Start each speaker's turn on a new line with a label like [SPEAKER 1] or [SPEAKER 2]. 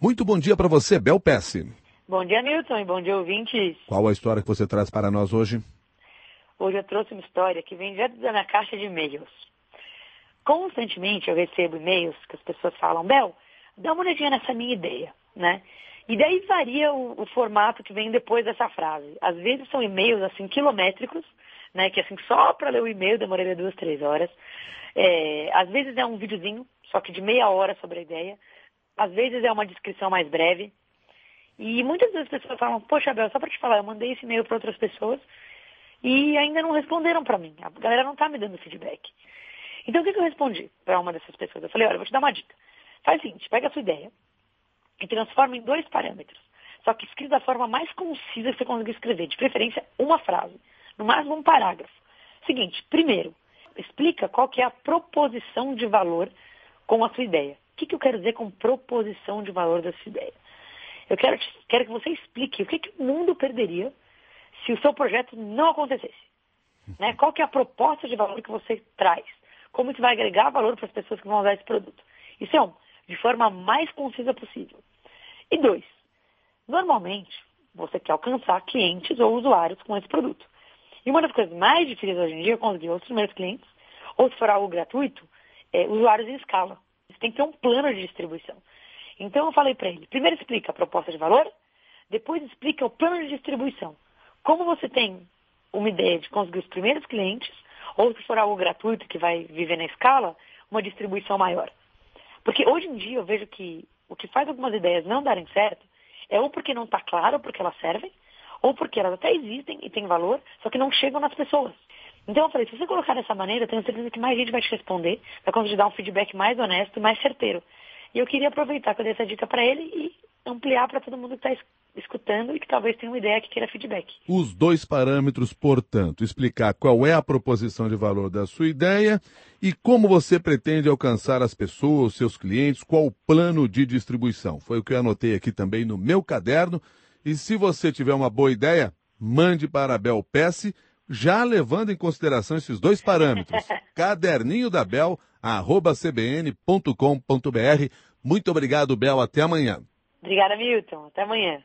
[SPEAKER 1] Muito bom dia para você, Bel Pesce.
[SPEAKER 2] Bom dia, Milton, e bom dia, ouvintes.
[SPEAKER 1] Qual a história que você traz para nós hoje?
[SPEAKER 2] Hoje eu trouxe uma história que vem direto da minha caixa de e-mails. Constantemente eu recebo e-mails que as pessoas falam, Bel, dá uma olhadinha nessa minha ideia, né? E daí varia o, o formato que vem depois dessa frase. Às vezes são e-mails assim quilométricos, né? Que assim só para ler o e-mail demoraria duas, três horas. É, às vezes é um videozinho, só que de meia hora sobre a ideia. Às vezes é uma descrição mais breve. E muitas vezes as pessoas falam, poxa, Bel, só para te falar, eu mandei esse e-mail para outras pessoas e ainda não responderam para mim. A galera não está me dando feedback. Então o que, que eu respondi para uma dessas pessoas? Eu falei, olha, vou te dar uma dica. Faz o seguinte, pega a sua ideia e transforma em dois parâmetros. Só que escrito da forma mais concisa que você conseguir escrever. De preferência, uma frase. No máximo um parágrafo. Seguinte, primeiro, explica qual que é a proposição de valor com a sua ideia. Que, que eu quero dizer com proposição de valor da sua ideia? Eu quero, quero que você explique o que, que o mundo perderia se o seu projeto não acontecesse. Né? Qual que é a proposta de valor que você traz? Como isso vai agregar valor para as pessoas que vão usar esse produto? Isso é um, de forma mais concisa possível. E dois, normalmente você quer alcançar clientes ou usuários com esse produto. E uma das coisas mais difíceis hoje em dia é conseguir os primeiros clientes, ou se for algo gratuito, é, usuários em escala. Você tem que ter um plano de distribuição. Então eu falei para ele, primeiro explica a proposta de valor, depois explica o plano de distribuição. Como você tem uma ideia de conseguir os primeiros clientes, ou se for algo gratuito que vai viver na escala, uma distribuição maior. Porque hoje em dia eu vejo que o que faz algumas ideias não darem certo é ou porque não está claro porque elas servem, ou porque elas até existem e têm valor, só que não chegam nas pessoas. Então eu falei, se você colocar dessa maneira, eu tenho certeza que mais gente vai te responder, vai conseguir dar um feedback mais honesto e mais certeiro. E eu queria aproveitar que eu dei essa dica para ele e ampliar para todo mundo que está escutando e que talvez tenha uma ideia que queira feedback.
[SPEAKER 1] Os dois parâmetros, portanto, explicar qual é a proposição de valor da sua ideia e como você pretende alcançar as pessoas, seus clientes, qual o plano de distribuição. Foi o que eu anotei aqui também no meu caderno. E se você tiver uma boa ideia, mande para a Bel Pesce, já levando em consideração esses dois parâmetros. Caderninho da Bel, arroba cbn.com.br. Muito obrigado, Bel. Até amanhã.
[SPEAKER 2] Obrigada, Milton. Até amanhã.